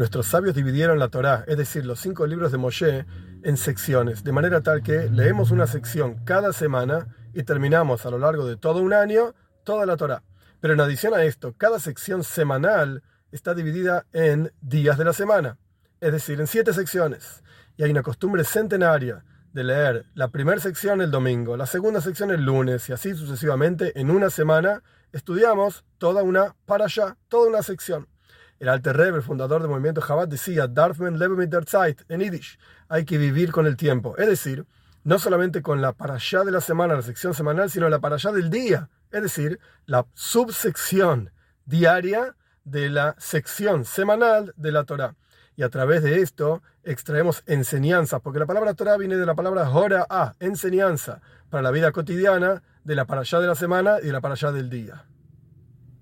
nuestros sabios dividieron la Torá, es decir, los cinco libros de Moshe, en secciones, de manera tal que leemos una sección cada semana y terminamos a lo largo de todo un año toda la Torá. Pero en adición a esto, cada sección semanal está dividida en días de la semana, es decir, en siete secciones. Y hay una costumbre centenaria de leer la primera sección el domingo, la segunda sección el lunes y así sucesivamente en una semana estudiamos toda una para allá, toda una sección. El Alter Rebbe, el fundador del movimiento Chabad, decía, Darfman lebe mit der Zeit, en Yiddish, hay que vivir con el tiempo. Es decir, no solamente con la para allá de la semana, la sección semanal, sino la para allá del día. Es decir, la subsección diaria de la sección semanal de la Torah. Y a través de esto extraemos enseñanzas, porque la palabra Torah viene de la palabra Hora a, enseñanza, para la vida cotidiana, de la para allá de la semana y de la para allá del día.